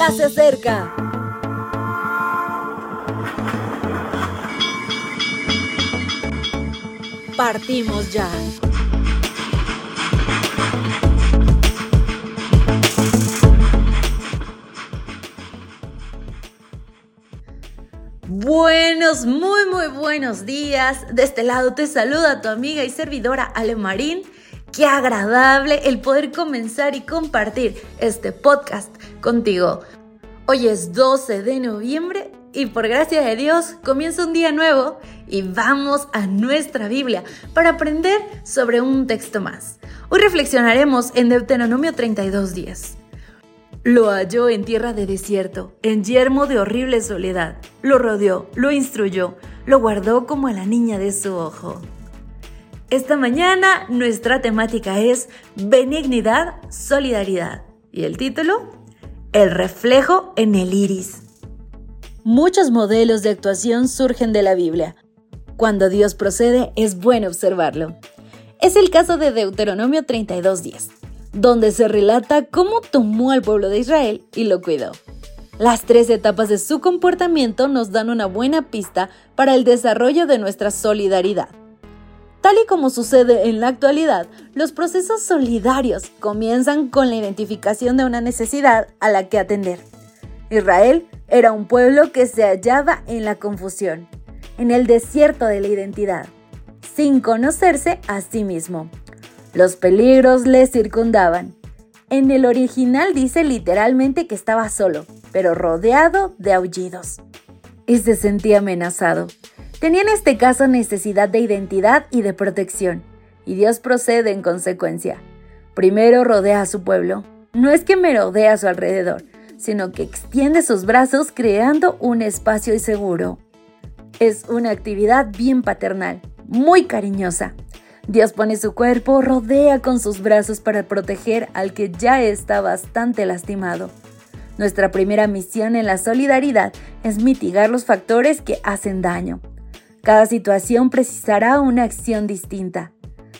ya se acerca. Partimos ya. Buenos, muy muy buenos días. De este lado te saluda tu amiga y servidora Ale Marín. Qué agradable el poder comenzar y compartir este podcast contigo. Hoy es 12 de noviembre y por gracia de Dios comienza un día nuevo y vamos a nuestra Biblia para aprender sobre un texto más. Hoy reflexionaremos en Deuteronomio 32 días. Lo halló en tierra de desierto, en yermo de horrible soledad. Lo rodeó, lo instruyó, lo guardó como a la niña de su ojo. Esta mañana nuestra temática es benignidad, solidaridad. ¿Y el título? El reflejo en el iris. Muchos modelos de actuación surgen de la Biblia. Cuando Dios procede es bueno observarlo. Es el caso de Deuteronomio 32.10 donde se relata cómo tomó al pueblo de Israel y lo cuidó. Las tres etapas de su comportamiento nos dan una buena pista para el desarrollo de nuestra solidaridad. Tal y como sucede en la actualidad, los procesos solidarios comienzan con la identificación de una necesidad a la que atender. Israel era un pueblo que se hallaba en la confusión, en el desierto de la identidad, sin conocerse a sí mismo. Los peligros le circundaban. En el original dice literalmente que estaba solo, pero rodeado de aullidos. Y se sentía amenazado. Tenía en este caso necesidad de identidad y de protección, y Dios procede en consecuencia. Primero rodea a su pueblo. No es que merodea a su alrededor, sino que extiende sus brazos creando un espacio seguro. Es una actividad bien paternal, muy cariñosa. Dios pone su cuerpo, rodea con sus brazos para proteger al que ya está bastante lastimado. Nuestra primera misión en la solidaridad es mitigar los factores que hacen daño. Cada situación precisará una acción distinta.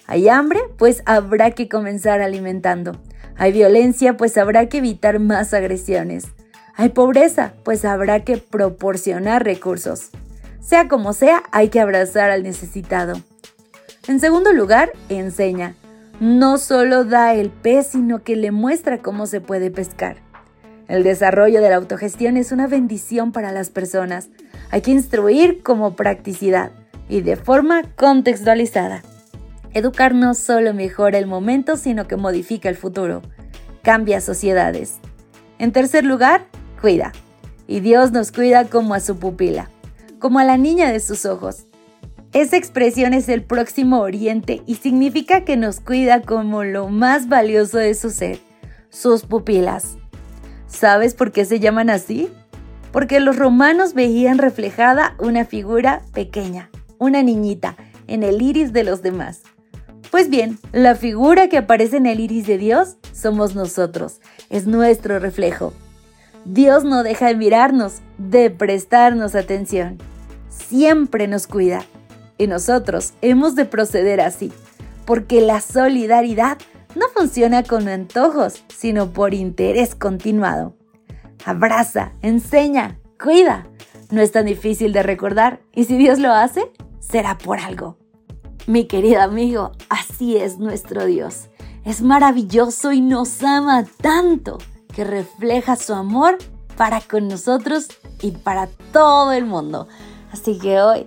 Hay hambre, pues habrá que comenzar alimentando. Hay violencia, pues habrá que evitar más agresiones. Hay pobreza, pues habrá que proporcionar recursos. Sea como sea, hay que abrazar al necesitado. En segundo lugar, enseña. No solo da el pez, sino que le muestra cómo se puede pescar. El desarrollo de la autogestión es una bendición para las personas. Hay que instruir como practicidad y de forma contextualizada. Educar no solo mejora el momento, sino que modifica el futuro. Cambia sociedades. En tercer lugar, cuida. Y Dios nos cuida como a su pupila, como a la niña de sus ojos. Esa expresión es el próximo oriente y significa que nos cuida como lo más valioso de su ser, sus pupilas. ¿Sabes por qué se llaman así? Porque los romanos veían reflejada una figura pequeña, una niñita, en el iris de los demás. Pues bien, la figura que aparece en el iris de Dios somos nosotros, es nuestro reflejo. Dios no deja de mirarnos, de prestarnos atención. Siempre nos cuida. Y nosotros hemos de proceder así, porque la solidaridad no funciona con antojos, sino por interés continuado. Abraza, enseña, cuida. No es tan difícil de recordar y si Dios lo hace, será por algo. Mi querido amigo, así es nuestro Dios. Es maravilloso y nos ama tanto que refleja su amor para con nosotros y para todo el mundo. Así que hoy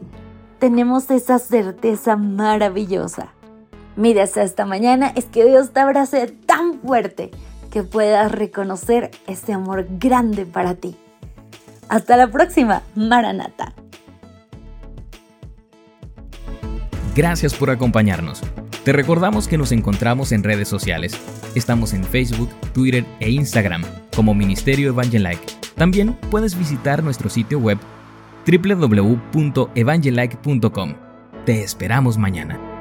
tenemos esa certeza maravillosa. Mi deseo esta mañana es que Dios te abrace tan fuerte que puedas reconocer ese amor grande para ti. Hasta la próxima, Maranata. Gracias por acompañarnos. Te recordamos que nos encontramos en redes sociales. Estamos en Facebook, Twitter e Instagram como Ministerio Evangelike. También puedes visitar nuestro sitio web www.evangelike.com. Te esperamos mañana.